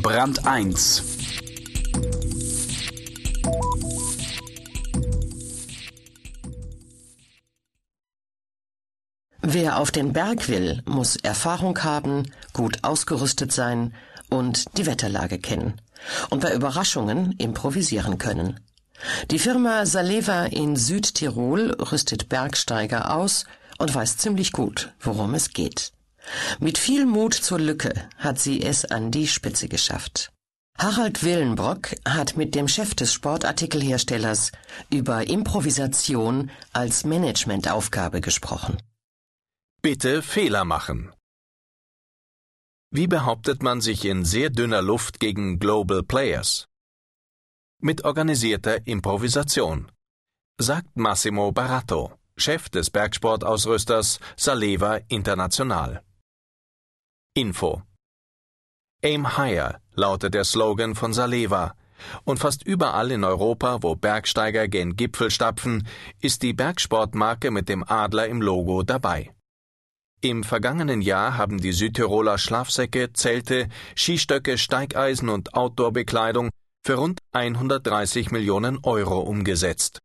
Brand 1 Wer auf den Berg will, muss Erfahrung haben, gut ausgerüstet sein und die Wetterlage kennen und bei Überraschungen improvisieren können. Die Firma Saleva in Südtirol rüstet Bergsteiger aus und weiß ziemlich gut, worum es geht. Mit viel Mut zur Lücke hat sie es an die Spitze geschafft. Harald Willenbrock hat mit dem Chef des Sportartikelherstellers über Improvisation als Managementaufgabe gesprochen. Bitte Fehler machen. Wie behauptet man sich in sehr dünner Luft gegen Global Players? Mit organisierter Improvisation, sagt Massimo Barato, Chef des Bergsportausrüsters Saleva International. Info Aim Higher lautet der Slogan von Saleva, und fast überall in Europa, wo Bergsteiger gen Gipfel stapfen, ist die Bergsportmarke mit dem Adler im Logo dabei. Im vergangenen Jahr haben die Südtiroler Schlafsäcke, Zelte, Skistöcke, Steigeisen und Outdoorbekleidung für rund 130 Millionen Euro umgesetzt.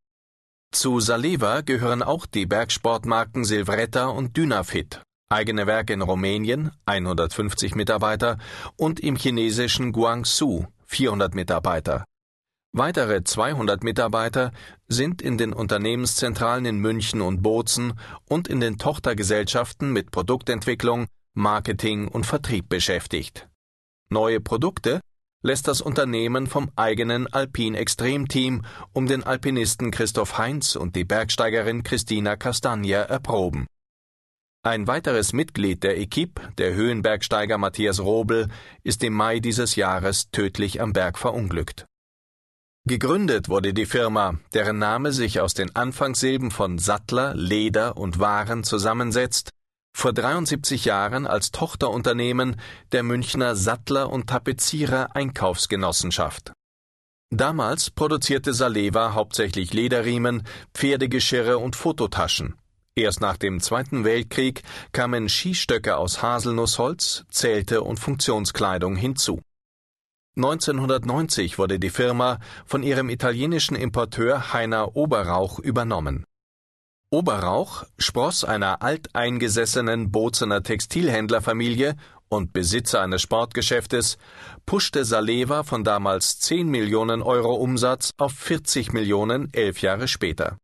Zu Saleva gehören auch die Bergsportmarken Silvretta und Dynafit, eigene Werke in Rumänien 150 Mitarbeiter und im chinesischen Guangzhou 400 Mitarbeiter. Weitere 200 Mitarbeiter sind in den Unternehmenszentralen in München und Bozen und in den Tochtergesellschaften mit Produktentwicklung, Marketing und Vertrieb beschäftigt. Neue Produkte lässt das Unternehmen vom eigenen Alpin Extremteam um den Alpinisten Christoph Heinz und die Bergsteigerin Christina Castagna erproben. Ein weiteres Mitglied der Equipe, der Höhenbergsteiger Matthias Robel, ist im Mai dieses Jahres tödlich am Berg verunglückt. Gegründet wurde die Firma, deren Name sich aus den Anfangssilben von Sattler, Leder und Waren zusammensetzt, vor 73 Jahren als Tochterunternehmen der Münchner Sattler und Tapezierer Einkaufsgenossenschaft. Damals produzierte Saleva hauptsächlich Lederriemen, Pferdegeschirre und Fototaschen. Erst nach dem Zweiten Weltkrieg kamen Skistöcke aus Haselnussholz, Zelte und Funktionskleidung hinzu. 1990 wurde die Firma von ihrem italienischen Importeur Heiner Oberrauch übernommen. Oberrauch, Spross einer alteingesessenen Bozener Textilhändlerfamilie und Besitzer eines Sportgeschäftes, puschte Saleva von damals 10 Millionen Euro Umsatz auf 40 Millionen elf Jahre später.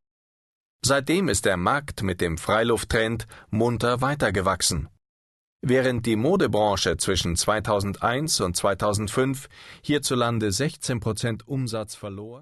Seitdem ist der Markt mit dem Freilufttrend munter weitergewachsen. Während die Modebranche zwischen 2001 und 2005 hierzulande 16 Prozent Umsatz verlor